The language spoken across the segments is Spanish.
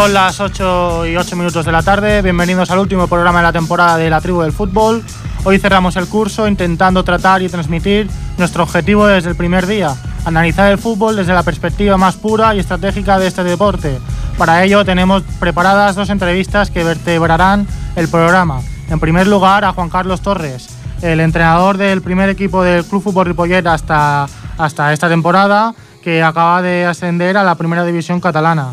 Son las 8 y 8 minutos de la tarde. Bienvenidos al último programa de la temporada de la Tribu del Fútbol. Hoy cerramos el curso intentando tratar y transmitir nuestro objetivo desde el primer día, analizar el fútbol desde la perspectiva más pura y estratégica de este deporte. Para ello tenemos preparadas dos entrevistas que vertebrarán el programa. En primer lugar a Juan Carlos Torres, el entrenador del primer equipo del Club Fútbol Ripollet hasta, hasta esta temporada, que acaba de ascender a la primera división catalana.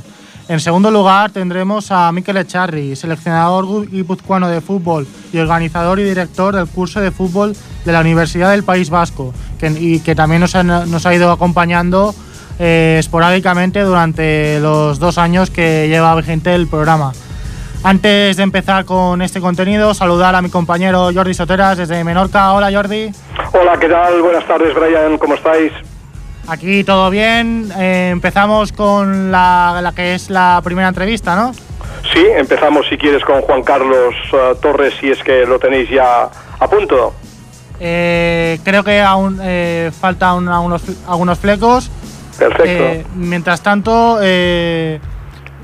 En segundo lugar tendremos a Mikel Echarri, seleccionador guipuzcoano de fútbol y organizador y director del curso de fútbol de la Universidad del País Vasco, y que también nos ha, ido acompañando eh, esporádicamente durante los dos años que lleva vigente el programa. Antes de empezar con este contenido, saludar a mi compañero Jordi Soteras desde Menorca. Hola Jordi. Hola, ¿qué tal? Buenas tardes, Brian. ¿Cómo estáis? Aquí todo bien. Eh, empezamos con la, que es la primera entrevista, ¿no? Sí, empezamos si quieres con Juan Carlos eh, Torres, si es que lo tenéis ya a punto. Eh, creo que aún faltan algunos, algunos flecos. Perfecto. mientras tanto,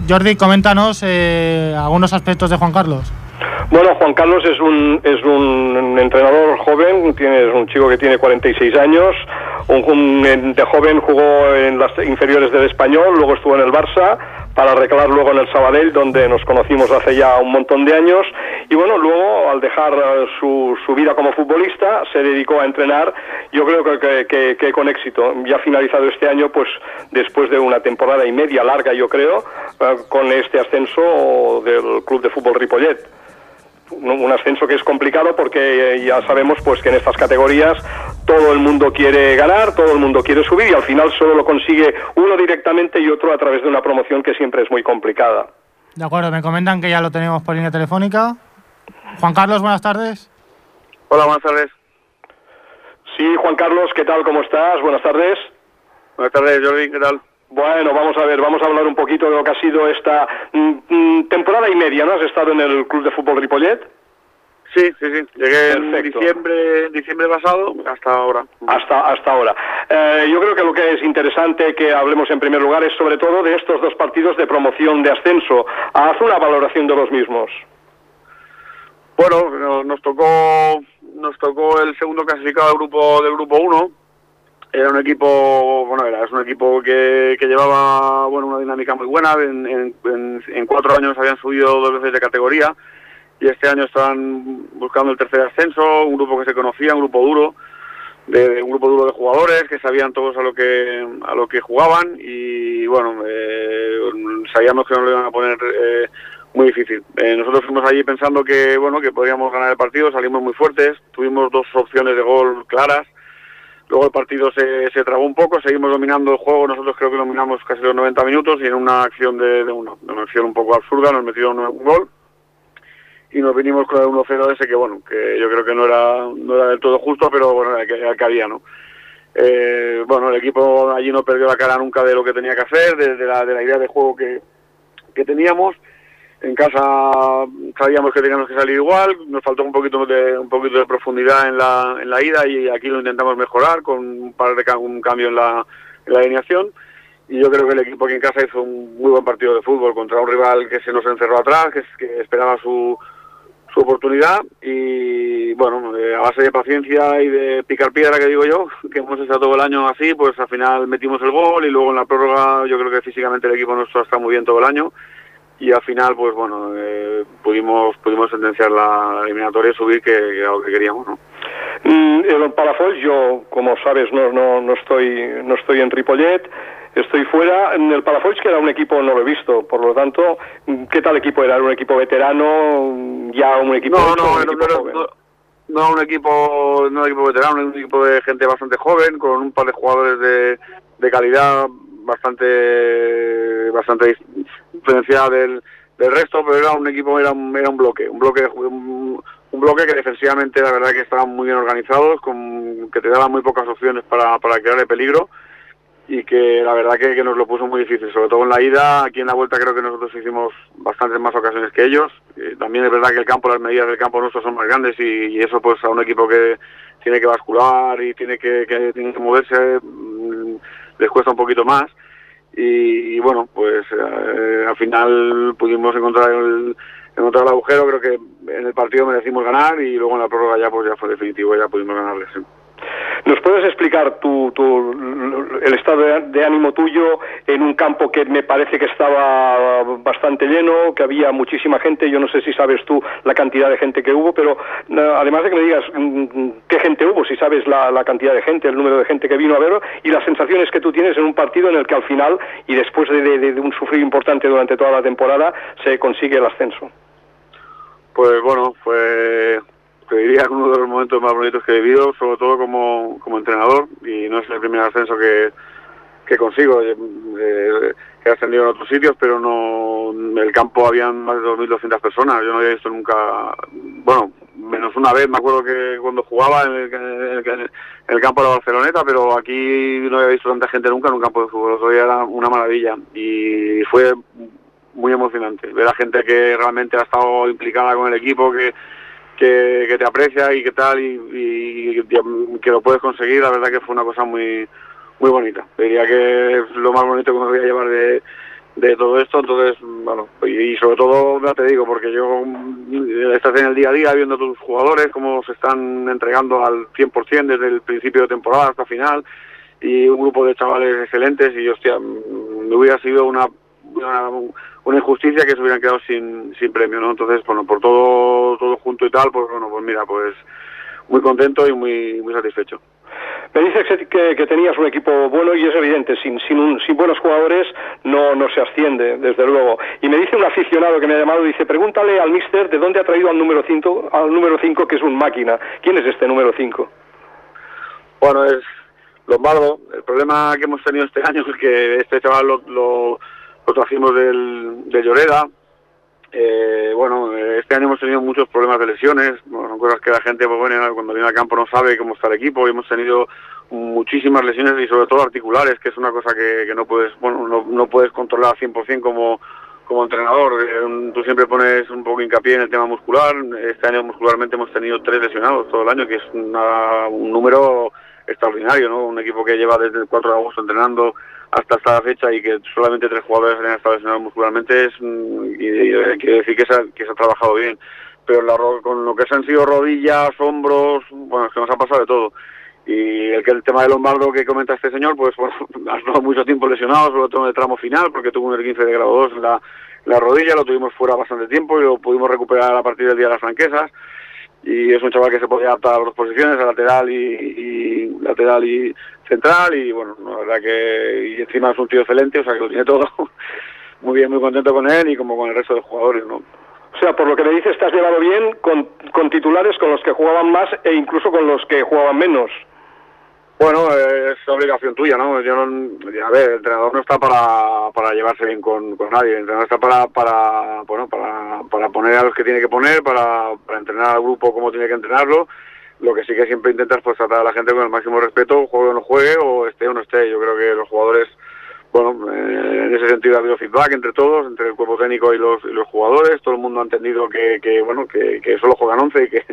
Jordi, coméntanos algunos aspectos de Juan Carlos. Bueno, Juan Carlos es un, es un entrenador joven, tiene, es un chico que tiene 46 años, un, de joven jugó en las inferiores del Español, luego estuvo en el Barça, para reclar luego en el Sabadell, donde nos conocimos hace ya un montón de años. Y bueno, luego, al dejar eh, su, su vida como futbolista, se dedicó a entrenar, yo creo que, que, con éxito. Ya finalizado este año, pues después de una temporada y media larga, yo creo, eh, con este ascenso del Club de Fútbol Ripollet un ascenso que es complicado porque eh, ya sabemos pues que en estas categorías todo el mundo quiere ganar, todo el mundo quiere subir y al final solo lo consigue uno directamente y otro a través de una promoción que siempre es muy complicada. De acuerdo, me comentan que ya lo tenemos por línea telefónica. Juan Carlos, buenas tardes. Hola, buenas tardes. Sí, Juan Carlos, ¿qué tal? ¿Cómo estás? Buenas tardes. Buenas tardes, Jordi, ¿qué tal? Bueno, vamos a ver, vamos a hablar un poquito de lo que ha sido esta mm, mm, temporada y media, ¿no? ¿Has estado en el Club de Fútbol Ripollet? Sí, sí, sí. Llegué en diciembre, diciembre pasado hasta ahora. Hasta, hasta ahora. Eh, yo creo que lo que es interesante que hablemos en primer lugar es sobre todo de estos dos partidos de promoción de ascenso. Haz una valoración de los mismos. Bueno, nos tocó nos tocó el segundo clasificado del grupo del grupo 1 era un equipo, bueno, era, es un equipo que, que llevaba bueno, una dinámica muy buena. En, en, cuatro años habían subido dos veces de categoría y este año estaban buscando el tercer ascenso, un grupo que se conocía, un grupo duro, de, un grupo duro de jugadores que sabían todos a lo que a lo que jugaban y bueno, eh, sabíamos que nos lo iban a poner eh, muy difícil. Eh, nosotros fuimos allí pensando que bueno que podríamos ganar el partido, salimos muy fuertes, tuvimos dos opciones de gol claras Luego el partido se, se trabó un poco, seguimos dominando el juego, nosotros creo que dominamos casi los 90 minutos y en una acción de, de una, acción un poco absurda nos metieron un gol y nos vinimos con el 1-0 ese que bueno, que yo creo que no era, no era del todo justo, pero bueno, era que, había, ¿no? Eh, bueno, el equipo allí no perdió la cara nunca de lo que tenía que hacer, de, la, de la idea de juego que, que teníamos en casa sabíamos que teníamos que salir igual, nos faltó un poquito de un poquito de profundidad en la, en la ida y aquí lo intentamos mejorar con un par de un cambio en la, en alineación. Y yo creo que el equipo aquí en casa hizo un muy buen partido de fútbol contra un rival que se nos encerró atrás, que, que esperaba su, su oportunidad. Y bueno, eh, a base de paciencia y de picar piedra que digo yo, que hemos estado todo el año así, pues al final metimos el gol y luego en la prórroga yo creo que físicamente el equipo nuestro está muy bien todo el año y al final pues bueno eh, pudimos pudimos sentenciar la eliminatoria y subir que, era lo que queríamos no mm, el Palafox yo como sabes no no no estoy no estoy en Ripollet estoy fuera. En el Palafox que era un equipo no lo he visto. Por lo tanto qué tal equipo era un equipo veterano ya un equipo no no, un equipo no, no, un equipo no un equipo veterano un equipo de gente bastante joven con un par de jugadores de, de calidad bastante bastante diferenciada del, del resto, pero era un equipo, era un, era un bloque, un bloque un, bloque que defensivamente la verdad que estaban muy bien organizados, con, que te daban muy pocas opciones para, para crearle peligro y que la verdad que, que, nos lo puso muy difícil, sobre todo en la ida, aquí en la vuelta creo que nosotros hicimos bastantes más ocasiones que ellos, también es verdad que el campo, las medidas del campo nuestro son más grandes y, eso pues a un equipo que tiene que bascular y tiene que, que, tiene que moverse mm, les cuesta un poquito más y, bueno, pues eh, al final pudimos encontrar el, encontrar el agujero, creo que en el partido merecimos ganar y luego en la prórroga ya pues ya fue definitivo, ya pudimos ganarles. ¿Nos puedes explicar tu, el estado de, ánimo tuyo en un campo que me parece que estaba bastante lleno, que había muchísima gente? Yo no sé si sabes tú la cantidad de gente que hubo, pero eh, además de que me digas mm, qué gente hubo, si sabes la, cantidad de gente, el número de gente que vino a verlo y las sensaciones que tú tienes en un partido en el que al final y después de, un sufrir importante durante toda la temporada se consigue el ascenso. Pues bueno, fue te diría uno de los momentos más bonitos que he vivido, sobre todo como, como entrenador, y no es el primer ascenso que, que consigo, eh, eh, he ascendido en otros sitios, pero no en el campo habían más de 2.200 personas, yo no había visto nunca, bueno, menos una vez, me acuerdo que cuando jugaba en el, el, campo de la Barceloneta, pero aquí no había visto tanta gente nunca en un campo de fútbol, eso era una maravilla, y fue muy emocionante. Ver a gente que realmente ha estado implicada con el equipo, que que, te aprecia y que tal y, que lo puedes conseguir, la verdad que fue una cosa muy muy bonita. Diría que es lo más bonito que me voy a llevar de, de todo esto, entonces, bueno, y, sobre todo, ya te digo, porque yo estás en el día a día viendo a tus jugadores, cómo se están entregando al 100% desde el principio de temporada hasta final, y un grupo de chavales excelentes, y hostia, me hubiera sido una una injusticia que se hubieran quedado sin, sin premio, ¿no? Entonces, bueno, por todo, todo junto y tal, pues bueno, pues mira, pues muy contento y muy, muy satisfecho. Me dices que, que, tenías un equipo bueno y es evidente, sin, sin, sin buenos jugadores no, no se asciende, desde luego. Y me dice un aficionado que me ha llamado, dice, pregúntale al mister de dónde ha traído al número 5, al número 5 que es un máquina. ¿Quién es este número 5? Bueno, es Lombardo. El problema que hemos tenido este año es que este chaval lo lo trajimos del, de Lloreda. Eh, bueno, este año hemos tenido muchos problemas de lesiones, son cosas que la gente pues, bueno, cuando viene al campo no sabe cómo está el equipo y hemos tenido muchísimas lesiones y sobre todo articulares, que es una cosa que, que no puedes bueno no, no puedes controlar 100% como, como entrenador. Eh, tú siempre pones un poco hincapié en el tema muscular. Este año muscularmente hemos tenido tres lesionados todo el año, que es un número extraordinario, ¿no? Un equipo que lleva desde el 4 de agosto entrenando hasta esta fecha y que solamente tres jugadores hayan estado lesionados muscularmente es mm, y, quiere decir que se, ha, que se ha trabajado bien pero la, con lo que se han sido rodillas, hombros, bueno, es que nos ha pasado de todo. Y el el tema de Lombardo que comenta este señor, pues bueno, ha estado mucho tiempo lesionado, sobre todo en el tramo final, porque tuvo un 15 de grado 2 en la, la rodilla, lo tuvimos fuera bastante tiempo y lo pudimos recuperar a partir del día de las franquesas y es un chaval que se podía adaptar a las dos posiciones, a lateral y, lateral y central y bueno, la verdad que y encima es un tío excelente, o sea que lo tiene todo. muy bien, muy contento con él y como con el resto de jugadores, ¿no? O sea, por lo que me dices, has llevado bien con, con titulares con los que jugaban más e incluso con los que jugaban menos. Bueno, es obligación tuya, ¿no? Yo no, a ver, el entrenador no está para, para llevarse bien con, con nadie, el entrenador está para, para, bueno, para, para poner a los que tiene que poner, para, para entrenar al grupo como tiene que entrenarlo. Lo que sí que siempre intentas pues tratar a la gente con el máximo respeto, juegue o no juegue, o esté o no esté. Yo creo que los jugadores, bueno, eh, en ese sentido ha habido feedback entre todos, entre el cuerpo técnico y los, y los jugadores. Todo el mundo ha entendido que, que bueno, que, que solo juegan 11 y que,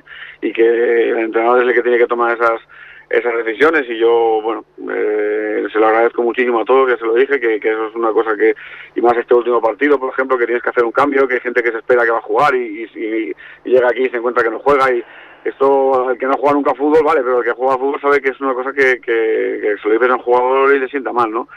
y que el entrenador es el que tiene que tomar esas esas decisiones y yo, bueno, eh, se lo agradezco muchísimo a todos, ya se lo dije, que, eso es una cosa que, y más este último partido, por ejemplo, que tienes que hacer un cambio, que hay gente que se espera que va a jugar y, y, llega aquí y se encuentra que no juega y esto, el que no juega nunca fútbol, vale, pero el que juega fútbol sabe que es una cosa que, que, que se lo dices a un jugador y le sienta mal, ¿no?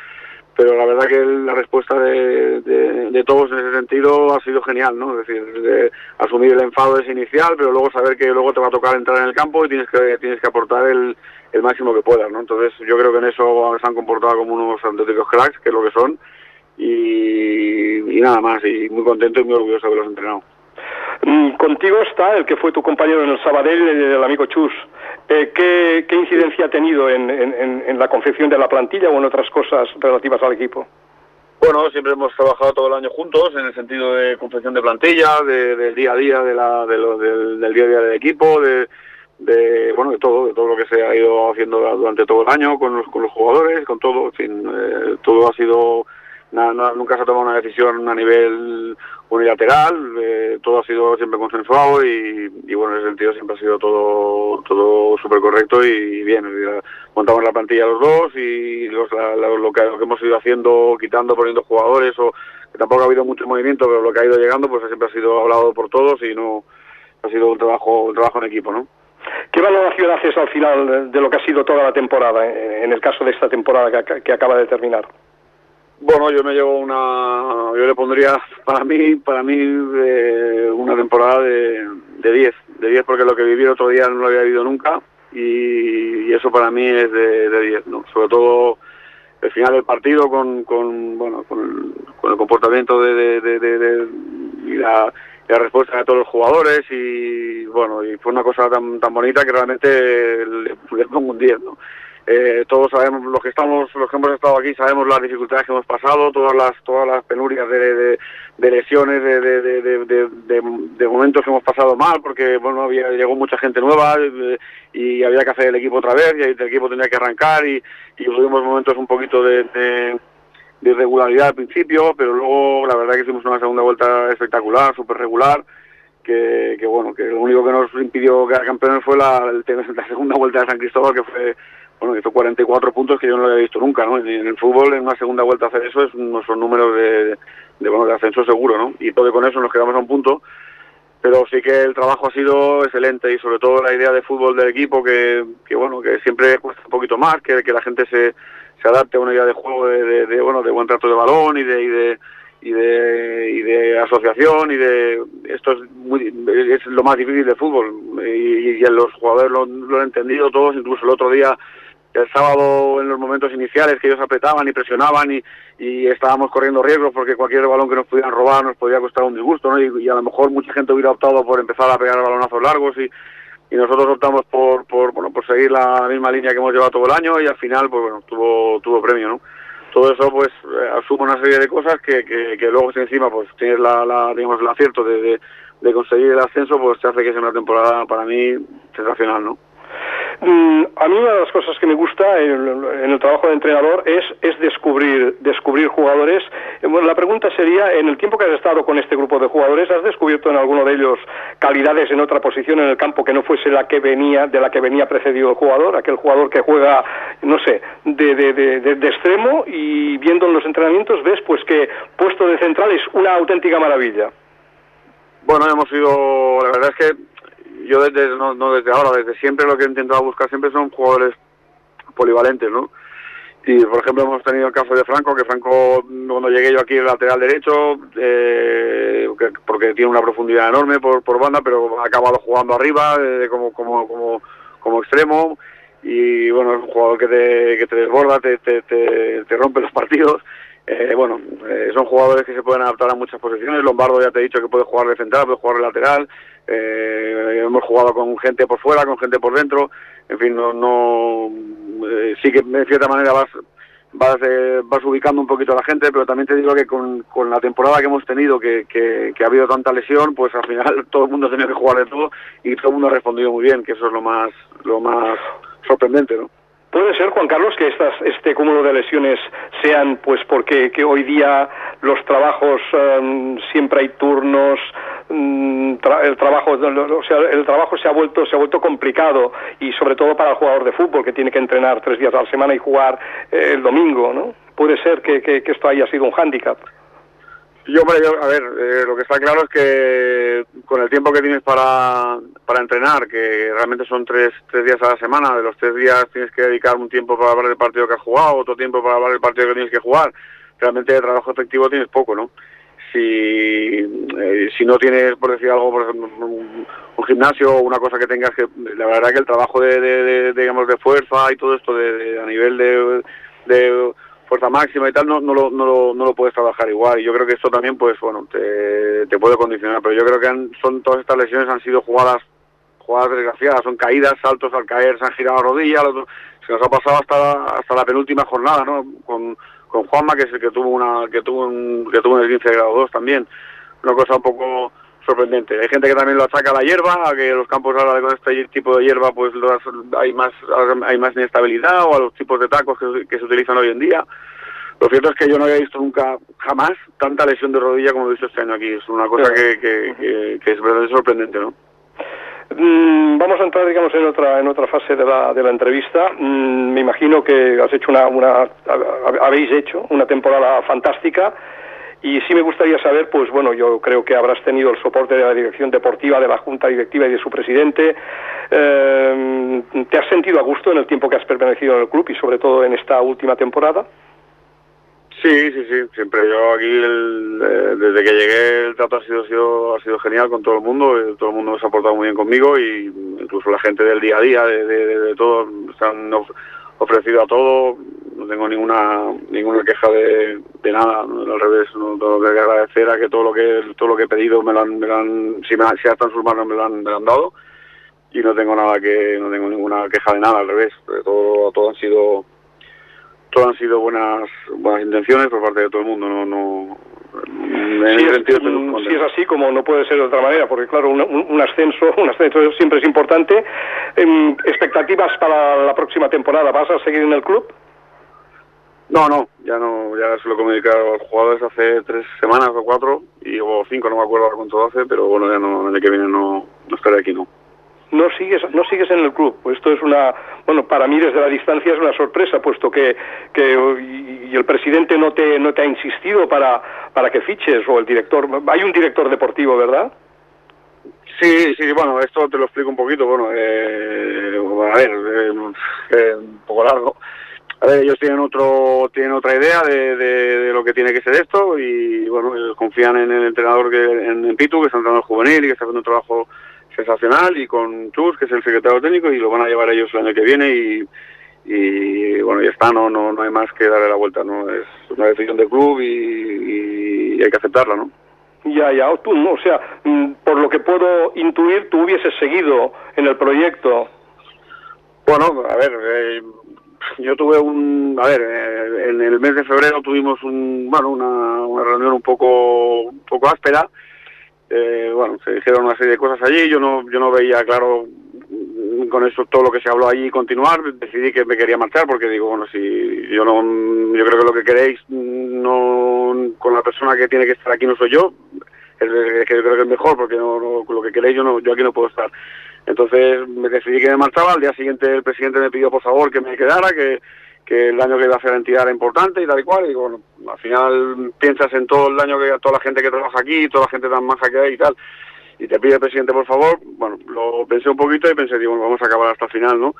Pero la verdad que la respuesta de, de, todos en ese sentido ha sido genial, ¿no? Es decir, de asumir el enfado ese inicial, pero luego saber que luego te va a tocar entrar en el campo y tienes que tienes que aportar el, el máximo que puedas, ¿no? Entonces yo creo que en eso se han comportado como unos auténticos cracks, que es lo que son, y, nada más, y muy contento y muy orgulloso de haberlos entrenado. Mm, contigo está el que fue tu compañero en el Sabadell, el amigo Chus. Eh, ¿qué, ¿qué, incidencia ha tenido en, en, en, la confección de la plantilla o en otras cosas relativas al equipo? Bueno, siempre hemos trabajado todo el año juntos en el sentido de confección de plantilla, de, del día a día, de la, del, del día a día del equipo, de, de bueno de todo de todo lo que se ha ido haciendo durante todo el año con los, con los jugadores con todo en fin eh, todo ha sido nunca se ha tomado una decisión a nivel unilateral, eh, todo ha sido siempre consensuado y, bueno, en ese sentido siempre ha sido todo todo súper correcto y bien. Montamos la plantilla los dos y lo, que, hemos ido haciendo, quitando, poniendo jugadores, o que tampoco ha habido mucho movimiento, pero lo que ha ido llegando pues siempre ha sido hablado por todos y no ha sido un trabajo, un trabajo en equipo, ¿no? ¿Qué valoración haces al final de lo que ha sido toda la temporada, en el caso de esta temporada que acaba de terminar? Bueno, yo me llevo una, yo le pondría para mí, para mí eh, una temporada de 10, de 10 porque lo que viví el otro día no lo había vivido nunca y, eso para mí es de 10, ¿no? Sobre todo el final del partido con, con bueno, con el, comportamiento de, de, y la, respuesta de todos los jugadores y bueno, y fue una cosa tan, tan bonita que realmente le, le pongo un 10, ¿no? Eh, todos sabemos, los que estamos, los que hemos estado aquí, sabemos las dificultades que hemos pasado, todas las, todas las penurias de, de, lesiones, de, momentos que hemos pasado mal, porque bueno, había, llegó mucha gente nueva eh, y había que hacer el equipo otra vez y el equipo tenía que arrancar y, y tuvimos momentos un poquito de, irregularidad al principio, pero luego la verdad que hicimos una segunda vuelta espectacular, súper regular. Que, que, bueno, que lo único que nos impidió quedar campeones fue la, la segunda vuelta de San Cristóbal, que fue bueno, hizo 44 puntos que yo no lo había visto nunca, ¿no? En el fútbol, en una segunda vuelta hacer eso, es, no son números de, de, bueno, de ascenso seguro, ¿no? Y todo con eso nos quedamos a un punto, pero sí que el trabajo ha sido excelente y sobre todo la idea de fútbol del equipo que, que bueno, que siempre cuesta un poquito más, que, que la gente se, se adapte a una idea de juego de, de, bueno, de buen trato de balón y de, y de y de, y de asociación y de esto es muy es lo más difícil de fútbol y, y los jugadores lo, han entendido todos incluso el otro día el sábado en los momentos iniciales que ellos apretaban y presionaban y, y estábamos corriendo riesgos porque cualquier balón que nos pudieran robar nos podía costar un disgusto, ¿no? Y, a lo mejor mucha gente hubiera optado por empezar a pegar balonazos largos y, y nosotros optamos por, por, bueno, por seguir la misma línea que hemos llevado todo el año y al final, pues bueno, tuvo, tuvo premio, ¿no? Todo eso, pues, eh, asume una serie de cosas que, que, luego si encima, pues, tienes la, la digamos, el acierto de conseguir el ascenso, pues te hace que sea una temporada para mí sensacional, ¿no? Mm, a mí una de las cosas que me gusta en, el trabajo de entrenador es, es descubrir, descubrir jugadores. Bueno, la pregunta sería, en el tiempo que has estado con este grupo de jugadores, ¿has descubierto en alguno de ellos calidades en otra posición en el campo que no fuese la que venía, de la que venía precedido el jugador? Aquel jugador que juega, no sé, de, de, de, de extremo y viendo en los entrenamientos ves pues que puesto de central es una auténtica maravilla. Bueno, hemos ido, la verdad es que yo desde, no, no, desde ahora, desde siempre lo que he intentado buscar siempre son jugadores polivalentes, ¿no? Y por ejemplo hemos tenido el caso de Franco, que Franco cuando llegué yo aquí el lateral derecho, eh, porque tiene una profundidad enorme por, por banda, pero ha acabado jugando arriba eh, como, como, como, como extremo y bueno, es un jugador que te, que te desborda, te, te, te, te rompe los partidos. Eh, bueno, eh, son jugadores que se pueden adaptar a muchas posiciones. Lombardo ya te he dicho que puede jugar de central, puede jugar de lateral. Eh, hemos jugado con gente por fuera, con gente por dentro, en fin, no, no eh, sí que de cierta manera vas vas, eh, vas ubicando un poquito a la gente, pero también te digo que con, con la temporada que hemos tenido, que, que, que, ha habido tanta lesión, pues al final todo el mundo ha tenido que jugar de todo y todo el mundo ha respondido muy bien, que eso es lo más lo más sorprendente, ¿no? Puede ser, Juan Carlos, que estas, este cúmulo de lesiones sean, pues, porque que hoy día los trabajos em, siempre hay turnos, mm, el trabajo, o sea, el trabajo se ha vuelto se ha vuelto complicado y sobre todo para el jugador de fútbol que tiene que entrenar tres días a la semana y jugar eh, el domingo, ¿no? Puede ser que, que, que esto haya sido un hándicap. Yo, hombre, a ver, eh, lo que está claro es que con el tiempo que tienes para, para entrenar, que realmente son tres, tres días a la semana, de los tres días tienes que dedicar un tiempo para hablar del partido que has jugado, otro tiempo para hablar del partido que tienes que jugar, realmente de trabajo efectivo tienes poco, ¿no? Si, eh, si no tienes, por decir algo, por ejemplo, un, gimnasio o una cosa que tengas que... La verdad que el trabajo de, de, digamos, de fuerza y todo esto de, a nivel de, de fuerza máxima y tal, no, no, lo, no, lo, no lo puedes trabajar igual. Y yo creo que esto también, pues bueno, te, puede condicionar. Pero yo creo que han, son todas estas lesiones han sido jugadas jugadas desgraciadas, son caídas, saltos al caer, se han girado rodillas, se nos ha pasado hasta, hasta la penúltima jornada, ¿no? Con, con Juanma, que es el que tuvo una, que tuvo un, que tuvo el 15 grado 2 también. Una cosa un poco sorprendente. Hay gente que también lo achaca a la hierba, a que los campos ahora con este tipo de hierba pues hay más hay más inestabilidad o a los tipos de tacos que, que se utilizan hoy en día. Lo cierto es que yo no había visto nunca, jamás, tanta lesión de rodilla como he visto este año aquí. Es una cosa que, que, que, es verdaderamente sorprendente, ¿no? Mm, vamos a entrar, digamos, en otra en otra fase de la, de la entrevista. Mm, me imagino que has hecho una, una habéis hecho una temporada fantástica y sí me gustaría saber, pues bueno, yo creo que habrás tenido el soporte de la dirección deportiva, de la junta directiva y de su presidente. Eh, ¿Te has sentido a gusto en el tiempo que has permanecido en el club y sobre todo en esta última temporada? Sí, sí, sí. Siempre yo aquí, eh, desde que llegué, el trato ha sido, ha sido genial con todo el mundo. Eh, todo el mundo se ha portado muy bien conmigo y incluso la gente del día a día, de, de, de, todo, se han ofrecido a todo. No tengo ninguna ninguna queja de, de nada. Al revés, no tengo que agradecer a que todo lo que todo lo que he pedido me lo han, me lo han si, me, si están sus manos me lo han, me lo han dado y no tengo nada que no tengo ninguna queja de nada. Al revés, todo todo han sido todo han sido buenas buenas intenciones por parte de todo el mundo, no no si, es, es así, como no puede ser de otra manera, porque claro, un, un ascenso, un ascenso siempre es importante. Em, ¿Expectativas para la próxima temporada? ¿Vas a seguir en el club? No, no, ya no, ya se lo he comunicado a los jugadores hace tres semanas o cuatro, y o cinco, no me acuerdo cuánto hace, pero bueno, ya no, el año que viene no, no estaré aquí, no. No sigues no sigues en el club esto es una bueno para mí desde la distancia es una sorpresa puesto que, que y el presidente no te no te ha insistido para para que fiches o el director hay un director deportivo verdad sí sí bueno esto te lo explico un poquito bueno eh, a ver eh, eh, un poco largo a ver, ellos tienen otro tienen otra idea de, de, lo que tiene que ser esto y bueno confían en el entrenador que en, en Pitu que es entrenador juvenil y que está haciendo un trabajo sensacional y con Chus, que es el secretario técnico, y lo van a llevar ellos el año que viene y, y bueno, ya está, no, no, no hay más que darle la vuelta, ¿no? Es una decisión del club y, y hay que aceptarla, ¿no? Ya, ya, tú, ¿no? o sea, mm, por lo que puedo intuir, tú hubieses seguido en el proyecto. Bueno, a ver, eh, yo tuve un, a ver, eh, en el mes de febrero tuvimos un, bueno, una, una reunión un poco, un poco áspera, eh, bueno, se dijeron una serie de cosas allí, yo no, yo no veía claro con eso todo lo que se habló allí continuar, decidí que me quería marchar porque digo, bueno, si yo no, yo creo que lo que queréis no, con la persona que tiene que estar aquí no soy yo, es, que yo creo que es mejor porque no, con lo que queréis yo no, yo aquí no puedo estar. Entonces me decidí que me marchaba, al día siguiente el presidente me pidió por favor que me quedara, que que el daño que iba a hacer la entidad era importante y tal y cual, y bueno, al final piensas en todo el daño que toda la gente que trabaja aquí, toda la gente tan maja que hay y tal, y te pide el presidente por favor, bueno, lo pensé un poquito y pensé, digo, vamos a acabar hasta el final, ¿no?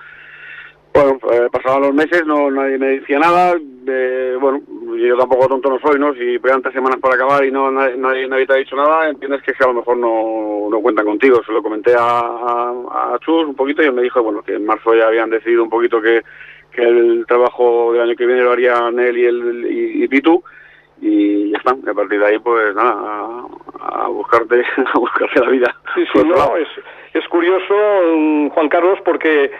Bueno, eh, pasaban los meses, no nadie me decía nada, eh, bueno, yo tampoco tonto no soy, ¿no? Si pegan tres semanas para acabar y no nadie, nadie, te ha dicho nada, entiendes que, a lo mejor no, no cuentan contigo. Se lo comenté a, a, a Chus un poquito y él me dijo, bueno, que en marzo ya habían decidido un poquito que que el trabajo del año que viene lo harían él y, el, y, Pitu y ya está, a partir de ahí pues nada, a, buscarte, a buscarte la vida. Sí, sí, no, es, es curioso, mm, Juan Carlos, porque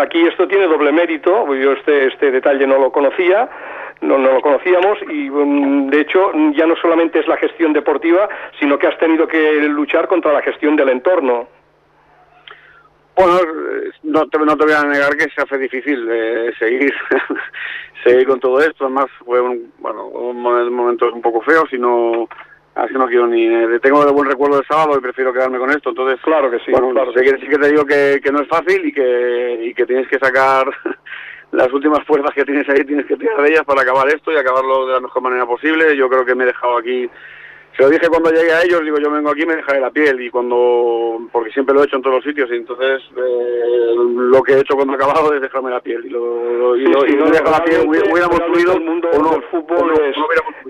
aquí esto tiene doble mérito, yo este, este detalle no lo conocía, no, no lo conocíamos y mm, de hecho ya no solamente es la gestión deportiva, sino que has tenido que luchar contra la gestión del entorno. Bueno, no te, no te voy a negar que se hace difícil eh, seguir seguir con todo esto. Además, fue un, bueno, un momento un poco feo, sino así no quiero ni. tengo de buen recuerdo del sábado y prefiero quedarme con esto. Entonces, claro que sí. Bueno, claro sí, que, sí que te digo que, que no es fácil y que, y que tienes que sacar las últimas fuerzas que tienes ahí, tienes que tirar de ellas para acabar esto y acabarlo de la mejor manera posible. Yo creo que me he dejado aquí se lo dije cuando llegué a ellos, digo, yo vengo aquí me dejaré la piel, y cuando, porque siempre lo he hecho en todos los sitios, y entonces eh, lo que he hecho cuando he acabado es dejarme la piel, y, lo, y, lo, y no dejar la piel, hubiéramos fluido, el mundo del fútbol es,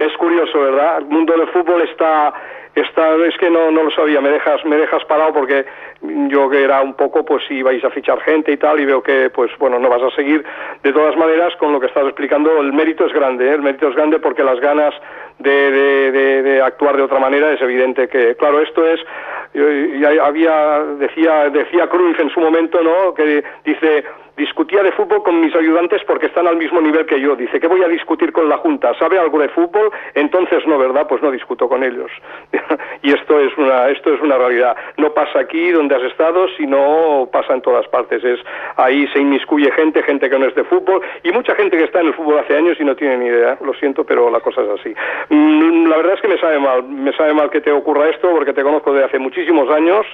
es curioso, ¿verdad? El mundo del fútbol está esta es que no, no lo sabía, me dejas, me dejas parado porque yo que era un poco, pues si vais a fichar gente y tal, y veo que, pues bueno, no vas a seguir. De todas maneras, con lo que estás explicando, el mérito es grande, ¿eh? el mérito es grande porque las ganas de, de, de, actuar de otra manera es evidente que, claro, esto es, ya había, decía, decía Cruyff en su momento, ¿no? Que dice, discutía de fútbol con mis ayudantes porque están al mismo nivel que yo. Dice, ¿qué voy a discutir con la Junta? ¿Sabe algo de fútbol? Entonces no, ¿verdad? Pues no discuto con ellos. y esto es una esto es una realidad. No pasa aquí donde has estado, sino pasa en todas partes. Es ahí se inmiscuye gente, gente que no es de fútbol y mucha gente que está en el fútbol hace años y no tiene ni idea. Lo siento, pero la cosa es así. Mm, la verdad es que me sabe mal, me sabe mal que te ocurra esto porque te conozco de hace muchísimos años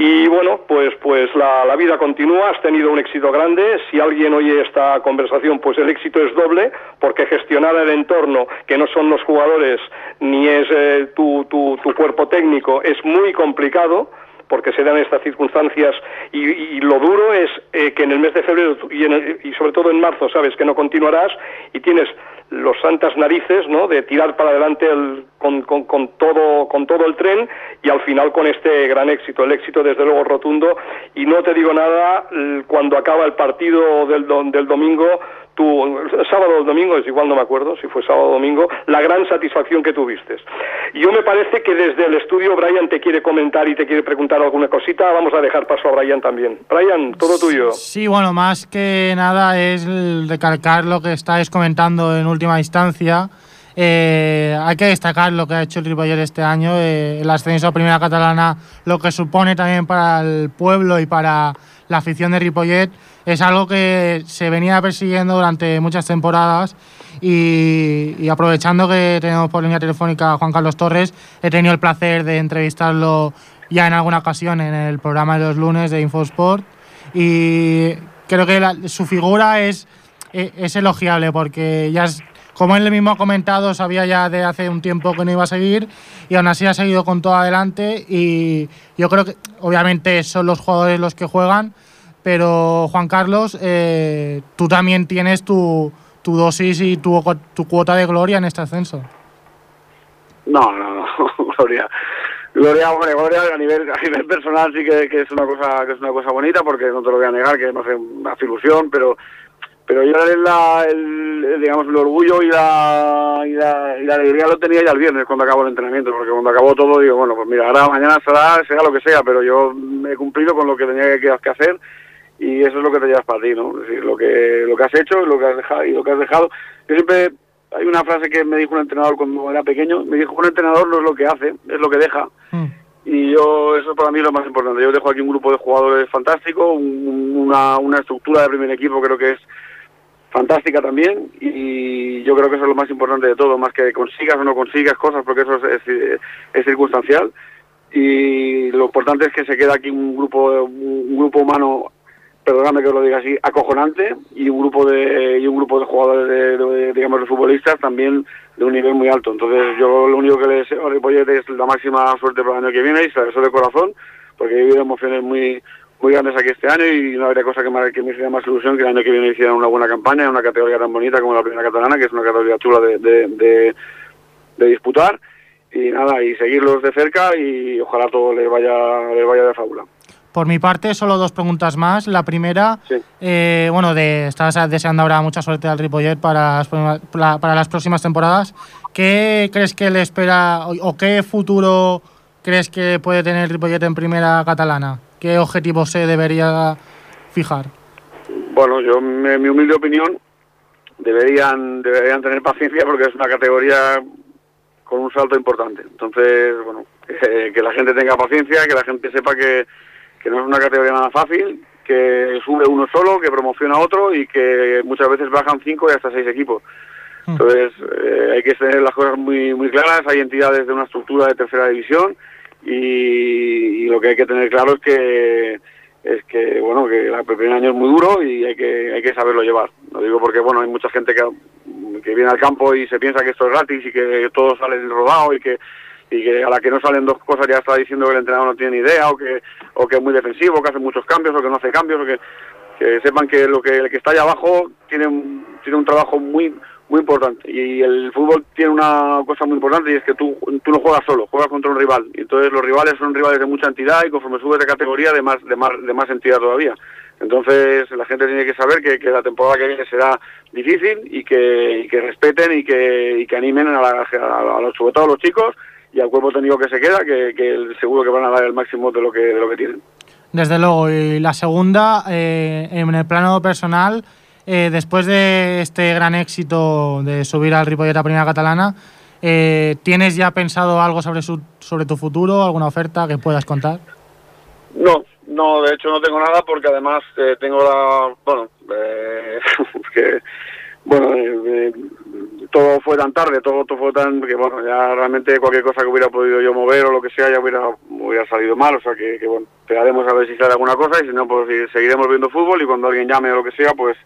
y bueno, pues, pues la, la, vida continúa, has tenido un éxito grande. Si alguien oye esta conversación, pues el éxito es doble, porque gestionar el entorno, que no son los jugadores ni es eh, tu, tu, tu cuerpo técnico, es muy complicado porque se dan estas circunstancias y, lo duro es eh, que en el mes de febrero y, y sobre todo en marzo sabes que no continuarás y tienes los santas narices, ¿no? De tirar para adelante el, con, con, con, todo, con todo el tren y al final con este gran éxito. El éxito, desde luego, rotundo. Y no te digo nada, cuando acaba el partido del, del domingo, sábado o domingo, es igual no me acuerdo si fue sábado o domingo, la gran satisfacción que tuviste. Yo me parece que desde el estudio Brian te quiere comentar y te quiere preguntar alguna cosita, vamos a dejar paso a Brian también. Brian, todo tuyo. Sí, bueno, más que nada es recalcar lo que estáis comentando en última instancia. Eh, hay que destacar lo que ha hecho el Ripollet este año, eh, el ascenso a Primera Catalana, lo que supone también para el pueblo y para la afición de Ripollet es algo que se venía persiguiendo durante muchas temporadas y, aprovechando que tenemos por línea telefónica a Juan Carlos Torres, he tenido el placer de entrevistarlo ya en alguna ocasión en el programa de los lunes de Infosport y creo que su figura es, e, es, elogiable porque ya como él mismo ha comentado, sabía ya de hace un tiempo que no iba a seguir y aún así ha seguido con todo adelante y yo creo que obviamente son los jugadores los que juegan, pero Juan Carlos, eh, tú también tienes tu, tu dosis y tu, tu, cuota de gloria en este ascenso. No, no, no, gloria. Gloria, hombre, gloria a nivel, a nivel personal sí que, que, es una cosa que es una cosa bonita porque no te lo voy a negar que me hace una ilusión, pero pero yo la, el, digamos el orgullo y la, y la, y la alegría lo tenía ya el viernes cuando acabó el entrenamiento porque cuando acabó todo digo bueno pues mira ahora mañana será sea lo que sea pero yo he cumplido con lo que tenía que, que hacer y eso es lo que te llevas para ti, ¿no? Es decir, lo que, lo que has hecho lo que has dejado, y lo que has dejado. Yo siempre, hay una frase que me dijo un entrenador cuando era pequeño, me dijo, un entrenador no es lo que hace, es lo que deja. Mm. Y yo, eso para mí es lo más importante. Yo dejo aquí un grupo de jugadores fantástico, una, una estructura de primer equipo creo que es fantástica también y yo creo que eso es lo más importante de todo, más que consigas o no consigas cosas, porque eso es, es, es circunstancial y lo importante es que se queda aquí un grupo un grupo humano perdóname que os lo diga así, acojonante y un grupo de y un grupo de jugadores de, digamos de futbolistas también de un nivel muy alto. Entonces yo lo único que le deseo a Ripollet es la máxima suerte para el año que viene y se lo de corazón porque he vivido emociones muy muy grandes aquí este año y no habría cosa que, me, que me hiciera más ilusión que el año que viene hicieran una buena campaña en una categoría tan bonita como la primera catalana, que es una categoría chula de, de, de disputar y nada, y seguirlos de cerca y ojalá todo les vaya, les vaya de fábula. Por mi parte, solo dos preguntas más. La primera, eh, bueno, de, estás deseando ahora mucha suerte al Ripollet para las, para las próximas temporadas. ¿Qué crees que le espera o, qué futuro crees que puede tener el Ripollet en primera catalana? ¿Qué objetivos se debería fijar? Bueno, yo, en mi humilde opinión, deberían, deberían tener paciencia porque es una categoría con un salto importante. Entonces, bueno, que la gente tenga paciencia, que la gente sepa que que no es una categoría nada fácil, que sube uno solo, que promociona a otro y que muchas veces bajan cinco y hasta seis equipos. Hmm. Entonces eh, hay que tener las cosas muy muy claras, hay entidades de una estructura de tercera división y, lo que hay que tener claro es que es que bueno que el primer año es muy duro y hay que hay que saberlo llevar. Lo digo porque bueno hay mucha gente que, que viene al campo y se piensa que esto es gratis y que todo sale rodado y que y que a la que no salen dos cosas ya está diciendo que el entrenador no tiene ni idea o que, o que es muy defensivo, que hace muchos cambios o que no hace cambios o que, que sepan que lo que el que está allá abajo tiene tiene un trabajo muy muy importante y el fútbol tiene una cosa muy importante y es que tú, tú no juegas solo, juegas contra un rival y entonces los rivales son rivales de mucha entidad y conforme subes de categoría de más, de más, de más entidad todavía. Entonces la gente tiene que saber que, que la temporada que viene será difícil y que, que respeten y que, y que animen a, la, a, los, sobre todo a los chicos y al cuerpo técnico que se queda, que, que seguro que van a dar el máximo de lo que, de lo que tienen. Desde luego. Y la segunda, eh, en el plano personal, eh, después de este gran éxito de subir al Ripollet a Primera Catalana, eh, ¿tienes ya pensado algo sobre, su, sobre tu futuro, alguna oferta que puedas contar? No, no, de hecho no tengo nada porque además eh, tengo la, bueno, eh, que, bueno, eh, todo fue tan tarde, todo, todo fue tan, que bueno, ya realmente cualquier cosa que hubiera podido yo mover o lo que sea ya hubiera, hubiera salido mal, o sea que, bueno, esperaremos a ver si sale alguna cosa y si no, pues seguiremos viendo fútbol y cuando alguien llame o lo que sea, pues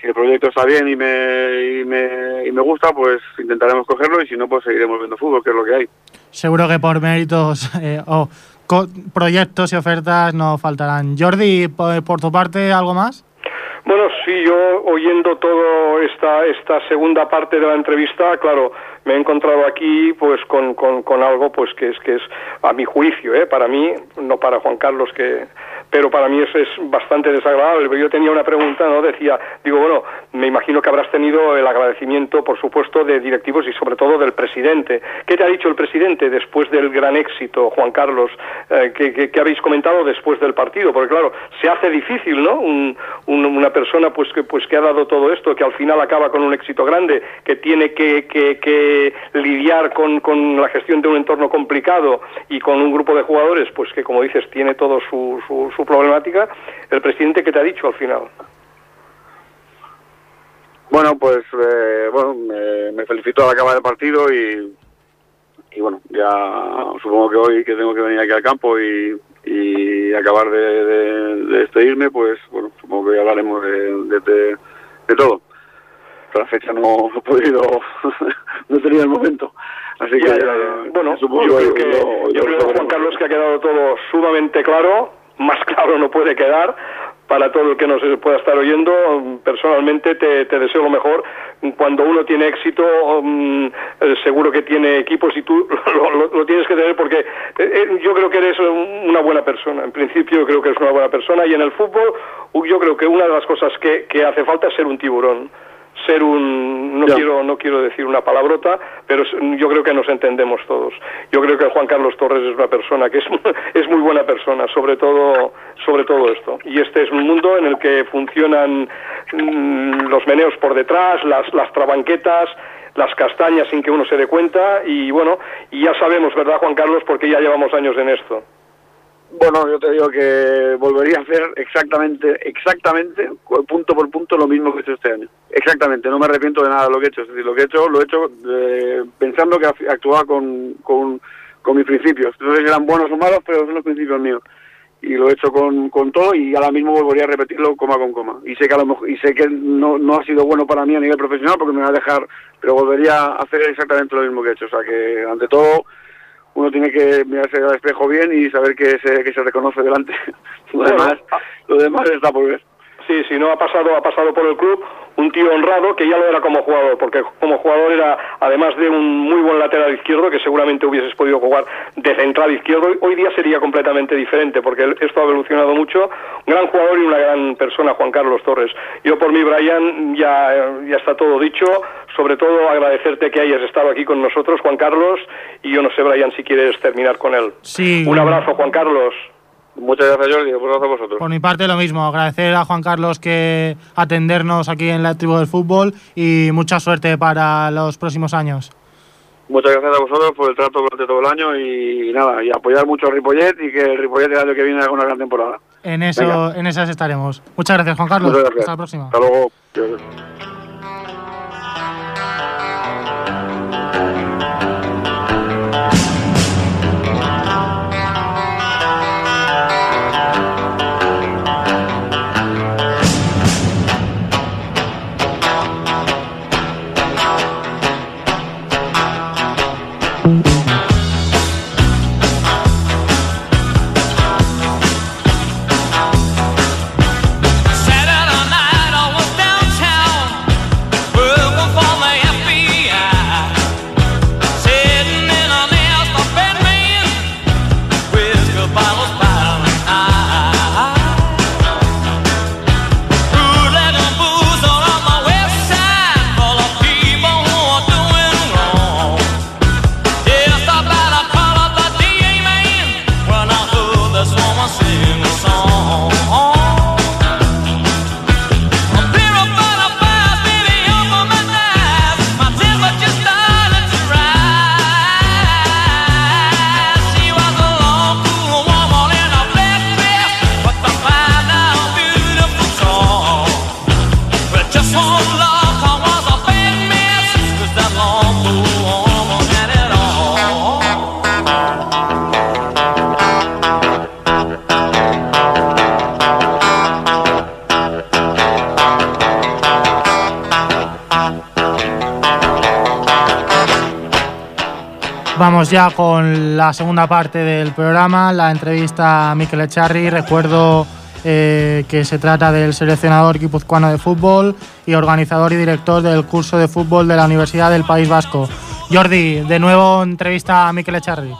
si el proyecto está bien y me, y me, y me gusta, pues intentaremos cogerlo y si no, pues seguiremos viendo fútbol, que es lo que hay. Seguro que por méritos eh, o proyectos y ofertas no faltarán. Jordi, por tu parte, ¿algo más? Bueno, sí, yo oyendo toda esta, esta segunda parte de la entrevista, claro, me he encontrado aquí pues con, con, con algo pues que es que es a mi juicio, ¿eh? para mí, no para Juan Carlos que pero para mí eso es bastante desagradable. Yo tenía una pregunta, ¿no? Decía, digo, bueno, me imagino que habrás tenido el agradecimiento, por supuesto, de directivos y sobre todo del presidente. ¿Qué te ha dicho el presidente después del gran éxito, Juan Carlos? Eh, ¿qué, habéis comentado después del partido? Porque claro, se hace difícil, ¿no? Un, una persona pues que, pues que ha dado todo esto, que al final acaba con un éxito grande, que tiene que, que lidiar con, con, la gestión de un entorno complicado y con un grupo de jugadores, pues que como dices, tiene todo su, su problemática, el presidente que te ha dicho al final. Bueno, pues eh, bueno, me, me felicito al acabar el partido y, y bueno, ya supongo que hoy que tengo que venir aquí al campo y, y acabar de, de, de despedirme, pues bueno, supongo que hablaremos de, de, de todo. Pero la fecha no he podido, no tenido el momento. Así que, ya, ya, bueno, yo creo que, yo creo, Juan Carlos, que ha quedado todo sumamente claro más claro no puede quedar para todo el que nos pueda estar oyendo. Personalmente te, deseo lo mejor. Cuando uno tiene éxito, um, seguro que tiene equipos y tú lo, lo, tienes que tener porque eh, yo creo que eres una buena persona. En principio creo que eres una buena persona y en el fútbol yo creo que una de las cosas que, que hace falta es ser un tiburón ser un no quiero no quiero decir una palabrota pero yo creo que nos entendemos todos. Yo creo que Juan Carlos Torres es una persona que es es muy buena persona sobre todo sobre todo esto. Y este es un mundo en el que funcionan mmm, los meneos por detrás las las trabanquetas las castañas sin que uno se dé cuenta y bueno y ya sabemos verdad Juan Carlos porque ya llevamos años en esto bueno, yo te digo que volvería a hacer exactamente, exactamente, punto por punto, lo mismo que he hecho este año. Exactamente, no me arrepiento de nada de lo que he hecho. Es decir, lo que he hecho, lo he hecho eh, pensando que actuaba con, con, con mis principios. Entonces eran buenos o malos, pero son los principios míos. Y lo he hecho con, con todo y ahora mismo volvería a repetirlo coma con coma. Y sé que a lo mejor, y sé que no, no ha sido bueno para mí a nivel profesional porque me va a dejar, pero volvería a hacer exactamente lo mismo que he hecho. O sea que, ante todo, uno tiene que mirarse al espejo bien y saber que se, que se reconoce delante. lo, demás, lo demás está por ver. Sí, sí, no ha pasado, ha pasado por el club un tío honrado que ya lo era como jugador, porque como jugador era, además de un muy buen lateral izquierdo, que seguramente hubieses podido jugar de central izquierdo, hoy día sería completamente diferente, porque esto ha evolucionado mucho. Un gran jugador y una gran persona, Juan Carlos Torres. Yo por mí, Brian, ya, ya está todo dicho. Sobre todo agradecerte que hayas estado aquí con nosotros, Juan Carlos, y yo no sé, Brian, si quieres terminar con él. Sí. Un abrazo, Juan Carlos. Muchas gracias, Jordi. Un abrazo a vosotros. Por mi parte, lo mismo. Agradecer a Juan Carlos que atendernos aquí en la tribu del fútbol y mucha suerte para los próximos años. Muchas gracias a vosotros por el trato durante todo el año y, nada, y apoyar mucho a Ripollet y que el Ripollet el año que viene haga una gran temporada. En eso, en esas estaremos. Muchas gracias, Juan Carlos. Gracias. Hasta la próxima. Hasta luego. Vamos ya con la segunda parte del programa, la entrevista a Miquel Echarri. Recuerdo eh, que se trata del seleccionador guipuzcoano de fútbol y organizador y director del curso de fútbol de la Universidad del País Vasco. Jordi, de nuevo entrevista a Miquel Echarri.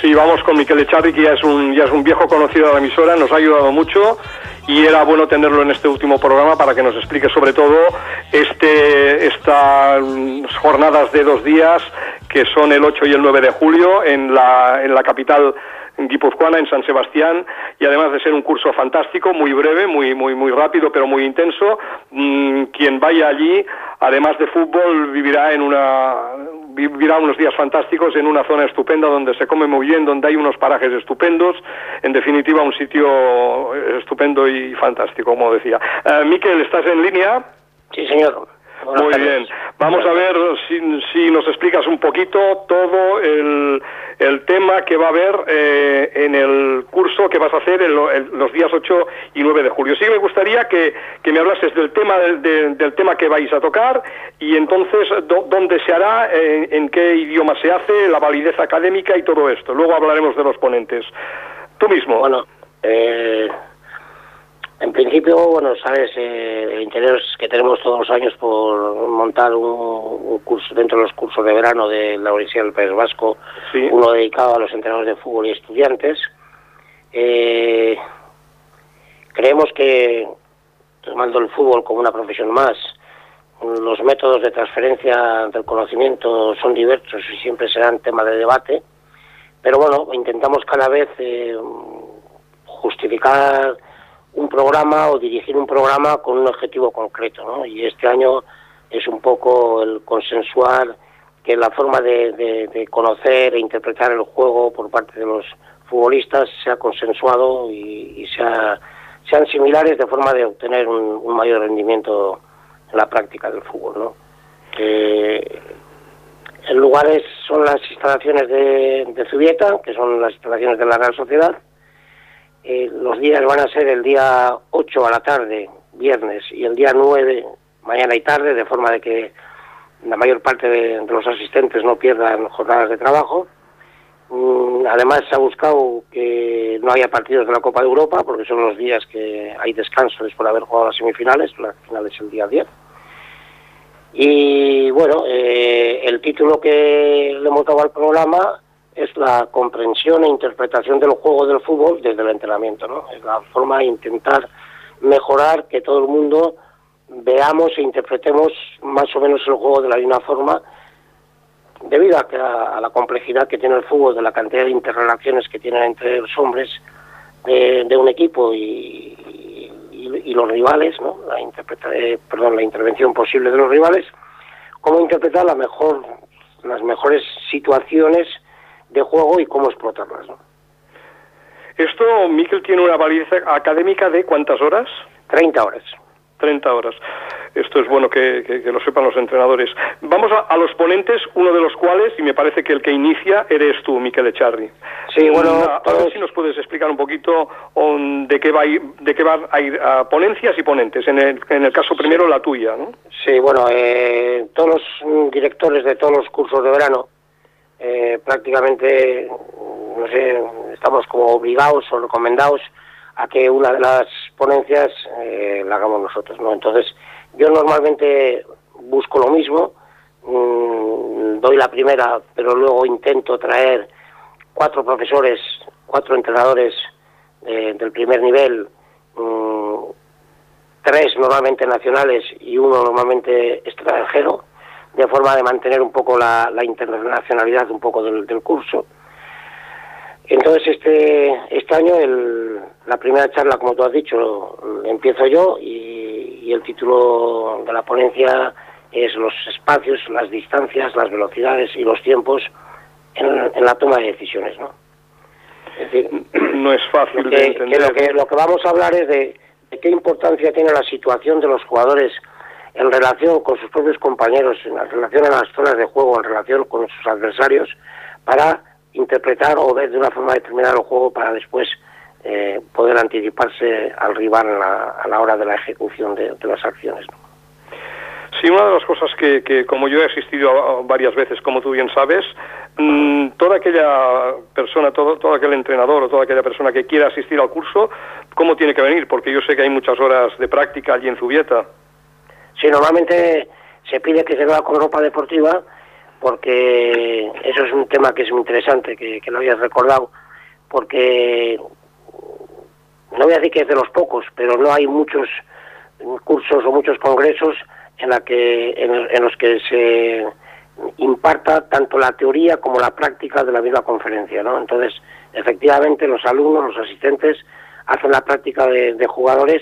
Sí, vamos con Miquel Echarri, que ya es, un, ya es un viejo conocido de la emisora, nos ha ayudado mucho y era bueno tenerlo en este último programa para que nos explique sobre todo este, estas jornadas de dos días que son el 8 y el 9 de julio en la, en la capital guipuzcoana en San Sebastián y además de ser un curso fantástico, muy breve, muy muy muy rápido, pero muy intenso, mmm, quien vaya allí, además de fútbol, vivirá en una vivirá unos días fantásticos en una zona estupenda donde se come muy bien, donde hay unos parajes estupendos, en definitiva un sitio estupendo y fantástico, como decía. Uh, Miquel, ¿estás en línea? Sí, señor. Buenas Muy tardes. bien. Vamos a ver si, si, nos explicas un poquito todo el, el tema que va a haber eh, en el curso que vas a hacer el, el, los días 8 y 9 de julio. Sí me gustaría que, que me hablases del tema del, del, del, tema que vais a tocar y entonces do, dónde se hará, en, en qué idioma se hace, la validez académica y todo esto. Luego hablaremos de los ponentes. Tú mismo. Bueno, eh, en principio, bueno, sabes, eh, el interés que tenemos todos los años por montar un, un, curso dentro de los cursos de verano de la Universidad del País Vasco, sí. uno dedicado a los entrenadores de fútbol y estudiantes. Eh, creemos que, tomando el fútbol como una profesión más, los métodos de transferencia del conocimiento son diversos y siempre serán tema de debate, pero bueno, intentamos cada vez eh, justificar un programa o dirigir un programa con un objetivo concreto, ¿no? Y este año es un poco el consensuar que la forma de, de, conocer e interpretar el juego por parte de los futbolistas sea consensuado y, sea, sean similares de forma de obtener un, mayor rendimiento en la práctica del fútbol, ¿no? Eh, el lugar es, son las instalaciones de Zubieta, que son las instalaciones de la Real Sociedad, eh, los días van a ser el día 8 a la tarde, viernes, y el día 9, mañana y tarde, de forma de que la mayor parte de, los asistentes no pierdan jornadas de trabajo. Mm, además, se ha buscado que no haya partidos de la Copa de Europa, porque son los días que hay descanso después de haber jugado las semifinales, la final es el día 10. Y bueno, eh, el título que le hemos dado al programa es la comprensión e interpretación del juego del fútbol desde el entrenamiento, ¿no? Es la forma de intentar mejorar que todo el mundo veamos e interpretemos más o menos el juego de la misma forma debido a, que a, la complejidad que tiene el fútbol, de la cantidad de interrelaciones que tienen entre los hombres de, de un equipo y, los rivales, ¿no? La, interpreta, eh, perdón, la intervención posible de los rivales, cómo interpretar la mejor, las mejores situaciones de juego y cómo explotarlas. ¿no? Esto, Miquel, tiene una validez académica de cuántas horas? 30 horas. 30 horas. Esto es bueno que, que, que lo sepan los entrenadores. Vamos a, a, los ponentes, uno de los cuales, y me parece que el que inicia, eres tú, Miquel Echarri. Sí, bueno... A, a ver si nos puedes explicar un poquito on, de qué va a ir, de qué van a ir a ponencias y ponentes. En el, en el caso primero, sí. la tuya, ¿no? Sí, bueno, eh, todos los directores de todos los cursos de verano eh, prácticamente, no sé, estamos como obligados o recomendados a que una de las ponencias eh, la hagamos nosotros, ¿no? Entonces, yo normalmente busco lo mismo, mmm, doy la primera, pero luego intento traer cuatro profesores, cuatro entrenadores eh, del primer nivel, mmm, tres normalmente nacionales y uno normalmente extranjero, de forma de mantener un poco la, la internacionalidad un poco del, del, curso. Entonces este este año el, la primera charla, como tú has dicho, empiezo yo y, y, el título de la ponencia es los espacios, las distancias, las velocidades y los tiempos en, en la toma de decisiones, ¿no? Es decir, no es fácil que, de entender. Que lo, que, lo que vamos a hablar es de, de qué importancia tiene la situación de los jugadores en relación con sus propios compañeros, en relación a las zonas de juego, en relación con sus adversarios, para interpretar o ver de una forma determinada el juego para después eh, poder anticiparse al rival a la, a la, hora de la ejecución de, de las acciones. Sí, una de las cosas que, que, como yo he asistido varias veces, como tú bien sabes, mm, toda aquella persona, todo, todo aquel entrenador o toda aquella persona que quiera asistir al curso, ¿cómo tiene que venir? Porque yo sé que hay muchas horas de práctica allí en Zubieta. Sí, normalmente se pide que se vea con ropa deportiva porque eso es un tema que es muy interesante, que, lo hayas recordado, porque no voy a decir que es de los pocos, pero no hay muchos cursos o muchos congresos en, la que, en, los que se imparta tanto la teoría como la práctica de la misma conferencia, ¿no? Entonces, efectivamente, los alumnos, los asistentes, hacen la práctica de jugadores,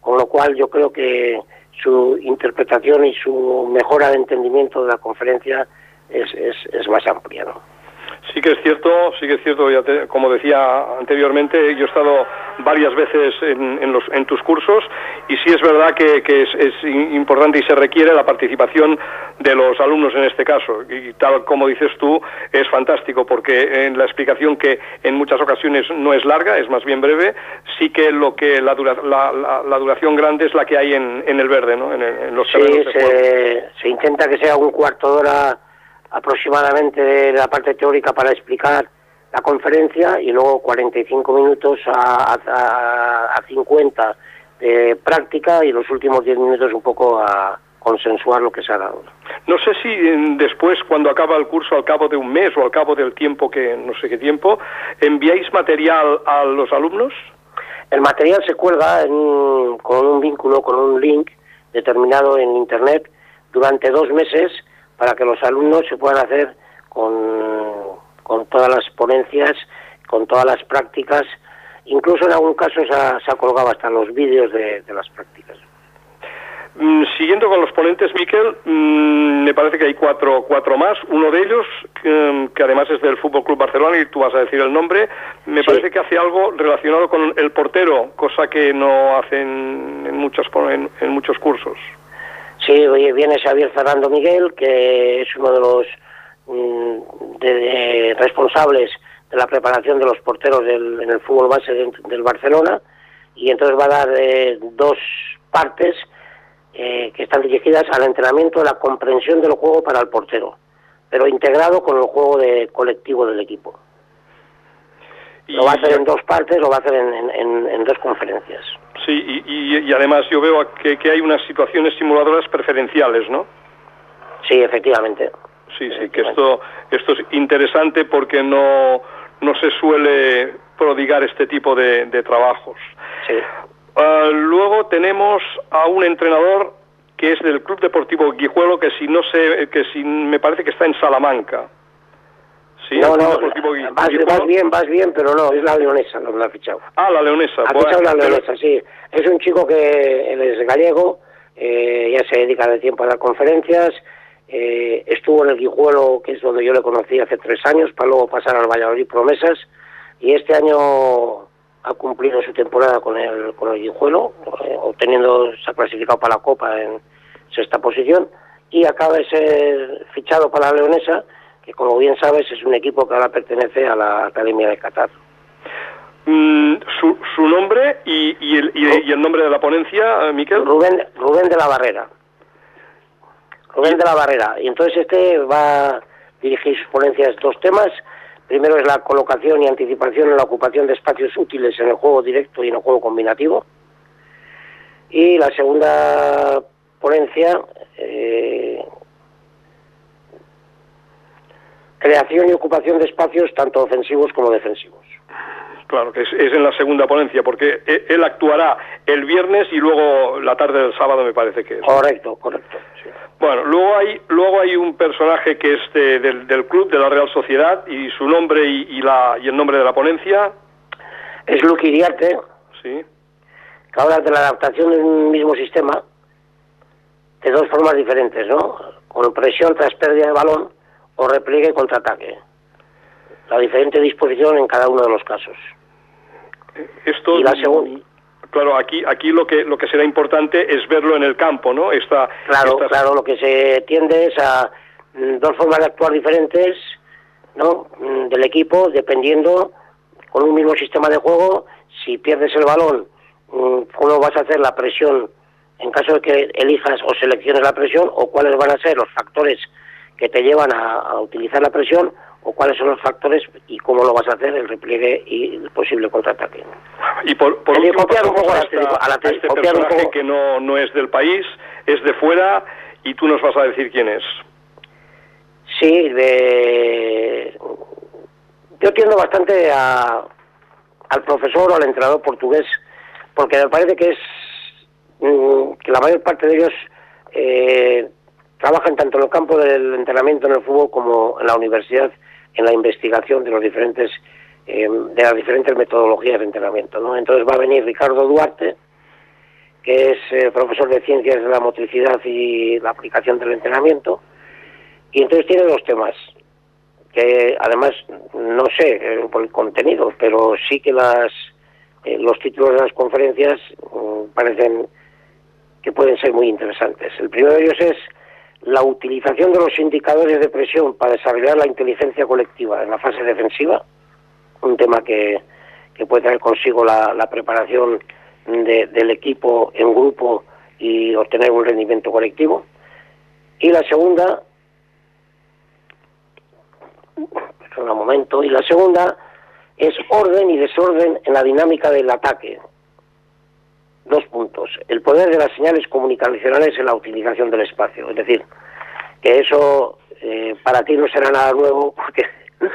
con lo cual yo creo que su interpretación y su mejora de entendimiento de la conferencia es, es, es más amplia, ¿no? Sí que es cierto, sí que es cierto, como decía anteriormente, yo he estado varias veces en, los, en tus cursos y sí es verdad que, es, importante y se requiere la participación de los alumnos en este caso. Y tal como dices tú, es fantástico porque en la explicación que en muchas ocasiones no es larga, es más bien breve, sí que lo que la, la, duración grande es la que hay en, el verde, ¿no? En, los sí, se intenta que sea un cuarto de hora aproximadamente de la parte teórica para explicar la conferencia y luego 45 minutos a, a, a 50 de práctica y los últimos 10 minutos un poco a consensuar lo que se ha dado. No sé si después, cuando acaba el curso, al cabo de un mes o al cabo del tiempo que no sé qué tiempo, enviáis material a los alumnos. El material se cuelga con un vínculo, con un link determinado en Internet durante dos meses para que los alumnos se puedan hacer con, con todas las ponencias, con todas las prácticas. Incluso en algún caso se ha, se ha colgado hasta los vídeos de, las prácticas. Mm, siguiendo con los ponentes, Miquel, mm, me parece que hay cuatro, cuatro más. Uno de ellos, que, además es del Fútbol Club Barcelona, y tú vas a decir el nombre, me parece que hace algo relacionado con el portero, cosa que no hacen en muchos, en muchos cursos. Sí, viene Xavier Fernando Miguel, que es uno de los mm, responsables de la preparación de los porteros del, en el fútbol base del Barcelona, y entonces va a dar eh, dos partes eh, que están dirigidas al entrenamiento de la comprensión del juego para el portero, pero integrado con el juego de colectivo del equipo. Lo va a hacer en dos partes, lo va a hacer en dos conferencias. Sí, y, además yo veo que, hay unas situaciones simuladoras preferenciales, ¿no? Sí, efectivamente. Sí, sí, que esto, esto es interesante porque no, no se suele prodigar este tipo de, trabajos. Sí. Ah, luego tenemos a un entrenador que es del Club Deportivo Guijuelo, que si no sé, que si me parece que está en Salamanca no, no, vas, bien, vas bien, pero no, es la leonesa la ha fichado. Ah, la leonesa. Ha fichado la leonesa, sí. Es un chico que él es gallego, eh, ya se dedica de tiempo a dar conferencias, eh, estuvo en el Guijuelo, que es donde yo le conocí hace tres años, para luego pasar al Valladolid Promesas, y este año ha cumplido su temporada con el, con el Guijuelo, eh, obteniendo, se ha clasificado para la Copa en sexta posición, y acaba de ser fichado para la Leonesa, que como bien sabes es un equipo que ahora pertenece a la Academia de Qatar. Mm, su, su, nombre y, y, el, y, el, nombre de la ponencia, eh, Miquel? Rubén, Rubén de la Barrera. Rubén de la Barrera. Y entonces este va a dirigir sus ponencias dos temas. Primero es la colocación y anticipación en la ocupación de espacios útiles en el juego directo y en el juego combinativo. Y la segunda ponencia eh, creación y ocupación de espacios tanto ofensivos como defensivos. Claro, que es, en la segunda ponencia, porque e, él actuará el viernes y luego la tarde del sábado me parece que es. Correcto, correcto. Bueno, luego hay, luego hay un personaje que es del, del, club, de la Real Sociedad, y su nombre y, la, y el nombre de la ponencia. Es Luque Iriarte. Sí. Que habla de la adaptación de un mismo sistema de dos formas diferentes, ¿no? Con presión tras pérdida de balón o repliegue y contraataque. La diferente disposición en cada uno de los casos. Esto, y la segunda. Claro, aquí, aquí lo que lo que será importante es verlo en el campo, ¿no? Esta, claro, claro, lo que se tiende es a mm, dos formas de actuar diferentes, ¿no? Mm, del equipo, dependiendo con un mismo sistema de juego, si pierdes el balón, mm, cómo vas a hacer la presión en caso de que elijas o selecciones la presión, o cuáles van a ser los factores que te llevan a, utilizar la presión o cuáles son los factores y cómo lo vas a hacer, el repliegue y el posible contraataque. Y por, por último, copiar un poco a, este personaje que no, no es del país, es de fuera y tú nos vas a decir quién es. Sí, de... yo tiendo bastante a, al profesor o al entrenador portugués, porque me parece que es mm, que la mayor parte de ellos eh, trabajan tanto en el campo del entrenamiento en el fútbol como en la universidad en la investigación de los diferentes eh, de las diferentes metodologías de entrenamiento. ¿no? Entonces va a venir Ricardo Duarte, que es eh, profesor de ciencias de la motricidad y la aplicación del entrenamiento, y entonces tiene dos temas que además no sé eh, por el contenido, pero sí que las los títulos de las conferencias mm, parecen que pueden ser muy interesantes. El primero de ellos es la utilización de los indicadores de presión para desarrollar la inteligencia colectiva en la fase defensiva, un tema que, puede traer consigo la, preparación del equipo en grupo y obtener un rendimiento colectivo. Y la segunda, un momento, y la segunda es orden y desorden en la dinámica del ataque. Dos puntos. El poder de las señales comunicacionales en la utilización del espacio. Es decir, que eso eh, para ti no será nada nuevo, porque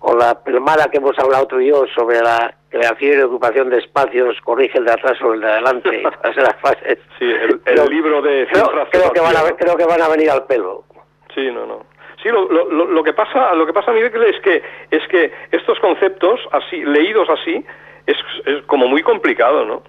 con la mala que hemos hablado tú y yo sobre la creación y ocupación de espacios, corrige el de atrás sobre el de adelante, las fases. Sí, el, libro de creo, creo, que van a, creo que van a venir al pelo. Sí, no, no. Sí, lo, lo, lo, que pasa, lo que pasa, Miguel, es que es que estos conceptos así leídos así es, es como muy complicado, ¿no?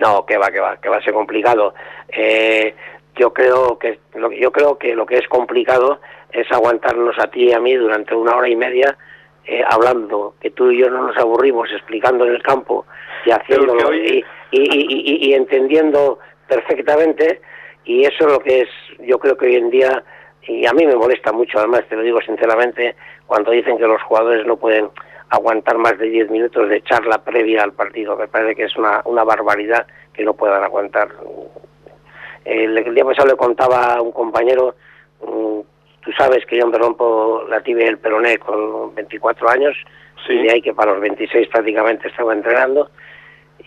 No, que va, que va, que va a ser complicado. Eh, yo creo que lo, yo creo que lo que es complicado es aguantarnos a ti y a mí durante una hora y media eh, hablando, que tú y yo no nos aburrimos explicando en el campo y haciéndolo y, y, entendiendo perfectamente y eso es lo que es, yo creo que hoy en día y a mí me molesta mucho, además te lo digo sinceramente, cuando dicen que los jugadores no pueden aguantar más de 10 minutos de charla previa al partido. Me parece que es una, una barbaridad que no puedan aguantar el, día pasado le contaba a un compañero, mm, tú sabes que yo me rompo la tibia el peroné con 24 años, y de ahí que para los 26 prácticamente estaba entrenando,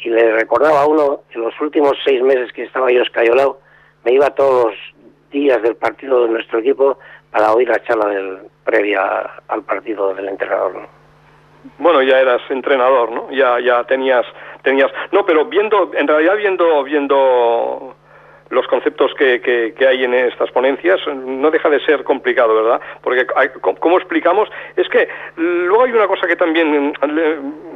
y le recordaba a uno que los últimos seis meses que estaba yo escayolado, me iba todos los días del partido de nuestro equipo para oír la charla del, previa al partido del entrenador. Bueno, ya eras entrenador, ¿no? Ya, ya tenías, tenías, no, pero viendo, en realidad viendo, viendo los conceptos que, que, hay en estas ponencias, no deja de ser complicado, ¿verdad? Porque, como explicamos, es que luego hay una cosa que también,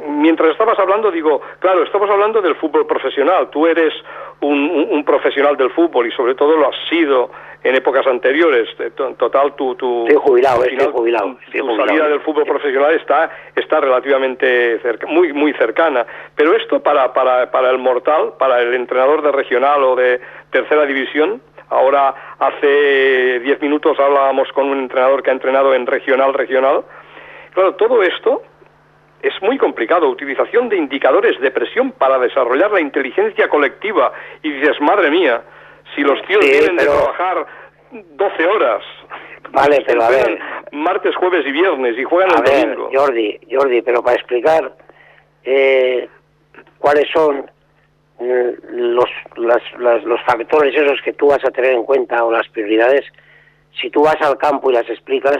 mientras estabas hablando, digo, claro, estamos hablando del fútbol profesional, tú eres un, profesional del fútbol y sobre todo lo has sido en épocas anteriores. Total, tu, tu, jubilado, jubilado, tu salida del fútbol profesional está, está relativamente muy, muy cercana. Pero esto para, para, para el mortal, para el entrenador de regional o de tercera división, ahora hace diez minutos hablábamos con un entrenador que ha entrenado en regional, regional. Claro, todo esto es muy complicado. Utilización de indicadores de presión para desarrollar la inteligencia colectiva. Y dices, madre mía, si los tíos tienen de trabajar 12 horas. Vale, pero a ver. Martes, jueves y viernes y juegan el domingo. Jordi, Jordi, pero para explicar eh, cuáles son mm, los, los factores esos que tú vas a tener en cuenta o las prioridades, si tú vas al campo y las explicas,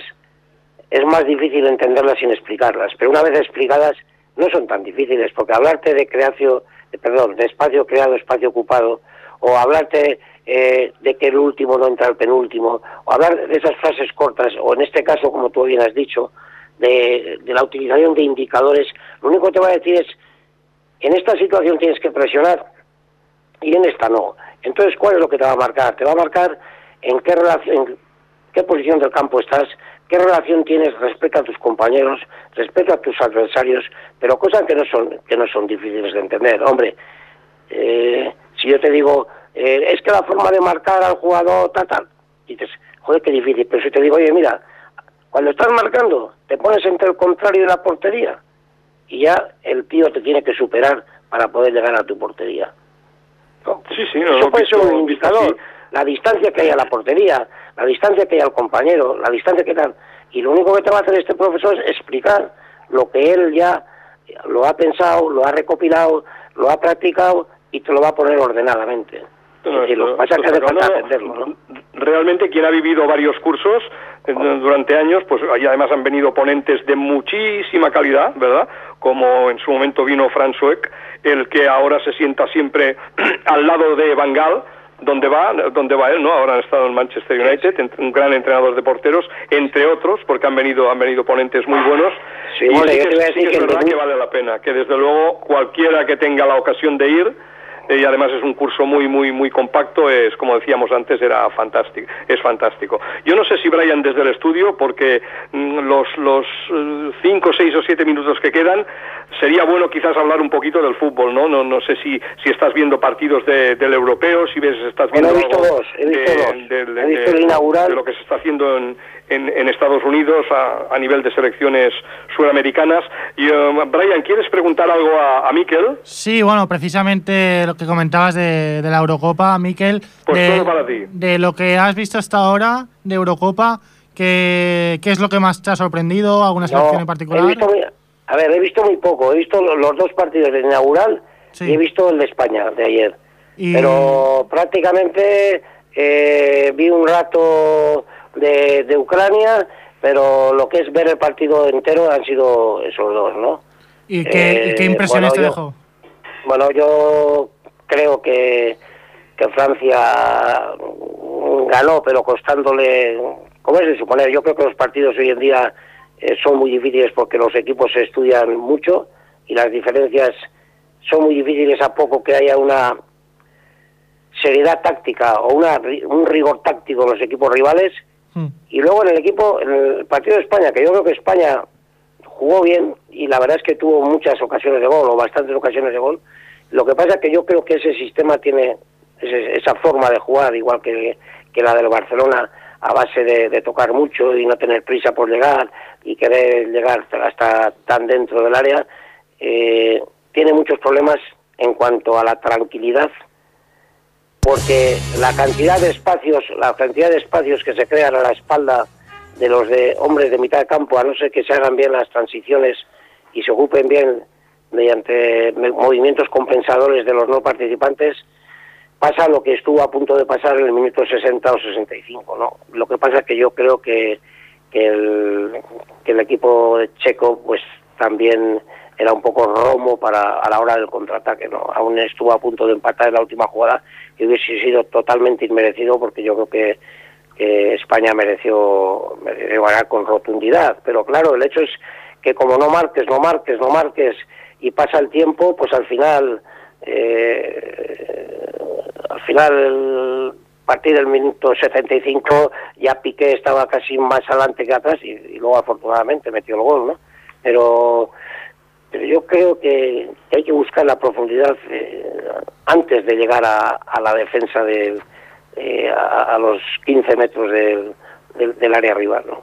es más difícil entenderlas sin explicarlas. Pero una vez explicadas, no son tan difíciles, porque hablarte de creación, perdón, de espacio creado, espacio ocupado, o hablarte eh, de que el último no entra al penúltimo, o hablar de esas frases cortas, o en este caso, como tú bien has dicho, de, la utilización de indicadores, lo único que te va a decir es, en esta situación tienes que presionar y en esta no. Entonces, ¿cuál es lo que te va a marcar? Te va a marcar en qué en qué posición del campo estás, qué relación tienes respecto a tus compañeros, respecto a tus adversarios, pero cosas que no son que no son difíciles de entender. Hombre, eh, si yo te digo, eh, es que la forma de marcar al jugador, tal, tal. Y dices, joder, qué difícil. Pero si te digo, oye, mira, cuando estás marcando, te pones entre el contrario de la portería y ya el tío te tiene que superar para poder llegar a tu portería. Sí, sí, no, Eso puede ser un indicador. la distancia que hay a la portería, la distancia que hay al compañero, la distancia que dan. Y lo único que te va a hacer este profesor es explicar lo que él ya lo ha pensado, lo ha recopilado, lo ha practicado y te lo va a poner ordenadamente. Lo pasa que hace falta entenderlo, Realmente quien ha vivido varios cursos eh, durante años, pues y además han venido ponentes de muchísima calidad, ¿verdad? Como en su momento vino Franz Sueck, el que ahora se sienta siempre al lado de Van Gaal, donde va, donde va él, ¿no? Ahora han estado en Manchester United, un gran entrenador de porteros, entre otros, porque han venido, han venido ponentes muy buenos. Sí, y sí que, es verdad que vale la pena, que desde luego cualquiera que tenga la ocasión de ir, y además es un curso muy muy muy compacto es como decíamos antes era fantástico es fantástico yo no sé si Brian desde el estudio porque mm, los los eh, cinco seis o siete minutos que quedan sería bueno quizás hablar un poquito del fútbol no no no sé si si estás viendo partidos del europeo si ves estás viendo he visto dos, he visto dos. De, inaugural. de lo que se está haciendo en en, Estados Unidos a, nivel de selecciones suramericanas. Y, uh, Brian, ¿quieres preguntar algo a, a Miquel? Sí, bueno, precisamente lo que comentabas de, la Eurocopa, Miquel. Pues de, todo para ti. De lo que has visto hasta ahora de Eurocopa, ¿qué, qué es lo que más te ha sorprendido? ¿Alguna selección en particular? a ver, he visto muy poco. He visto los dos partidos de inaugural y he visto el de España de ayer. Pero prácticamente eh, vi un rato de, Ucrania, pero lo que es ver el partido entero han sido esos dos, ¿no? ¿Y qué, eh, impresiones te dejó? Bueno, yo creo que, que Francia ganó, pero costándole, como es de suponer, yo creo que los partidos hoy en día eh, son muy difíciles porque los equipos se estudian mucho y las diferencias son muy difíciles a poco que haya una seriedad táctica o una, un rigor táctico en los equipos rivales Y luego en el equipo, en el partido de España, que yo creo que España jugó bien y la verdad es que tuvo muchas ocasiones de gol o bastantes ocasiones de gol. Lo que pasa es que yo creo que ese sistema tiene esa forma de jugar, igual que, que la del Barcelona, a base de, tocar mucho y no tener prisa por llegar y querer llegar hasta tan dentro del área, eh, tiene muchos problemas en cuanto a la tranquilidad porque la cantidad de espacios, la cantidad de espacios que se crean a la espalda de los de hombres de mitad de campo, a no ser que se hagan bien las transiciones y se ocupen bien mediante movimientos compensadores de los no participantes, pasa lo que estuvo a punto de pasar en el minuto 60 o 65, ¿no? Lo que pasa es que yo creo que, que, el, que el equipo checo pues también era un poco romo para a la hora del contraataque, ¿no? Aún estuvo a punto de empatar en la última jugada y hubiese sido totalmente inmerecido porque yo creo que, España mereció, mereció ganar con rotundidad. Pero claro, el hecho es que como no marques, no marques, no marques y pasa el tiempo, pues al final, eh, al final a partir del minuto 75 ya Piqué estaba casi más adelante que atrás y, y luego afortunadamente metió el gol, ¿no? Pero pero yo creo que hay que buscar la profundidad eh, antes de llegar a, la defensa de eh, a, los 15 metros del, del, área rival. ¿no?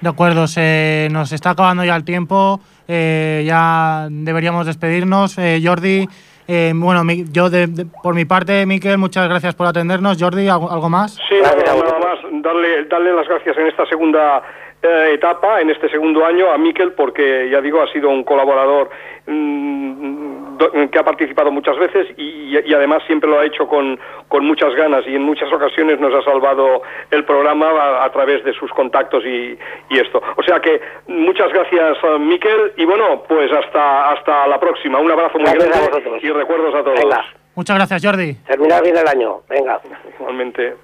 De acuerdo, se nos está acabando ya el tiempo, eh, ya deberíamos despedirnos. Jordi, bueno, yo por mi parte, Miquel, muchas gracias por atendernos. Jordi, ¿algo, más? Sí, nada más, darle, darle las gracias en esta segunda eh, etapa, en este segundo año, a Miquel, porque ya digo, ha sido un colaborador mm, que ha participado muchas veces y, además siempre lo ha hecho con, con, muchas ganas y en muchas ocasiones nos ha salvado el programa a, través de sus contactos y, esto. O sea que muchas gracias, Miquel, y bueno, pues hasta, hasta la próxima. Un abrazo muy grande y recuerdos a todos. Muchas gracias, Jordi. Terminar bien el año. Venga. Igualmente.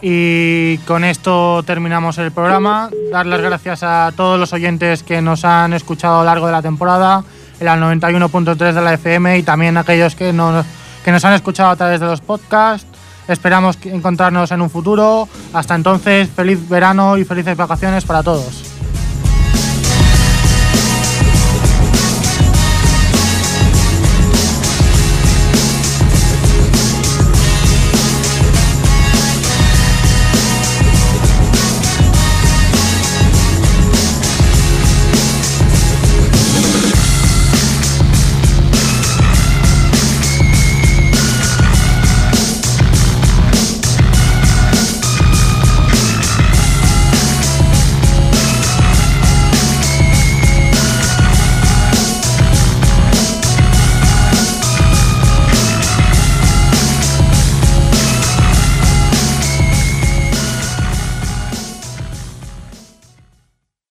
Y con esto terminamos el programa. Dar las gracias a todos los oyentes que nos han escuchado a lo largo de la temporada, en al 91.3 de la FM y también a aquellos que nos, que nos han escuchado a través de los podcasts. Esperamos encontrarnos en un futuro. Hasta entonces, feliz verano y felices vacaciones para todos.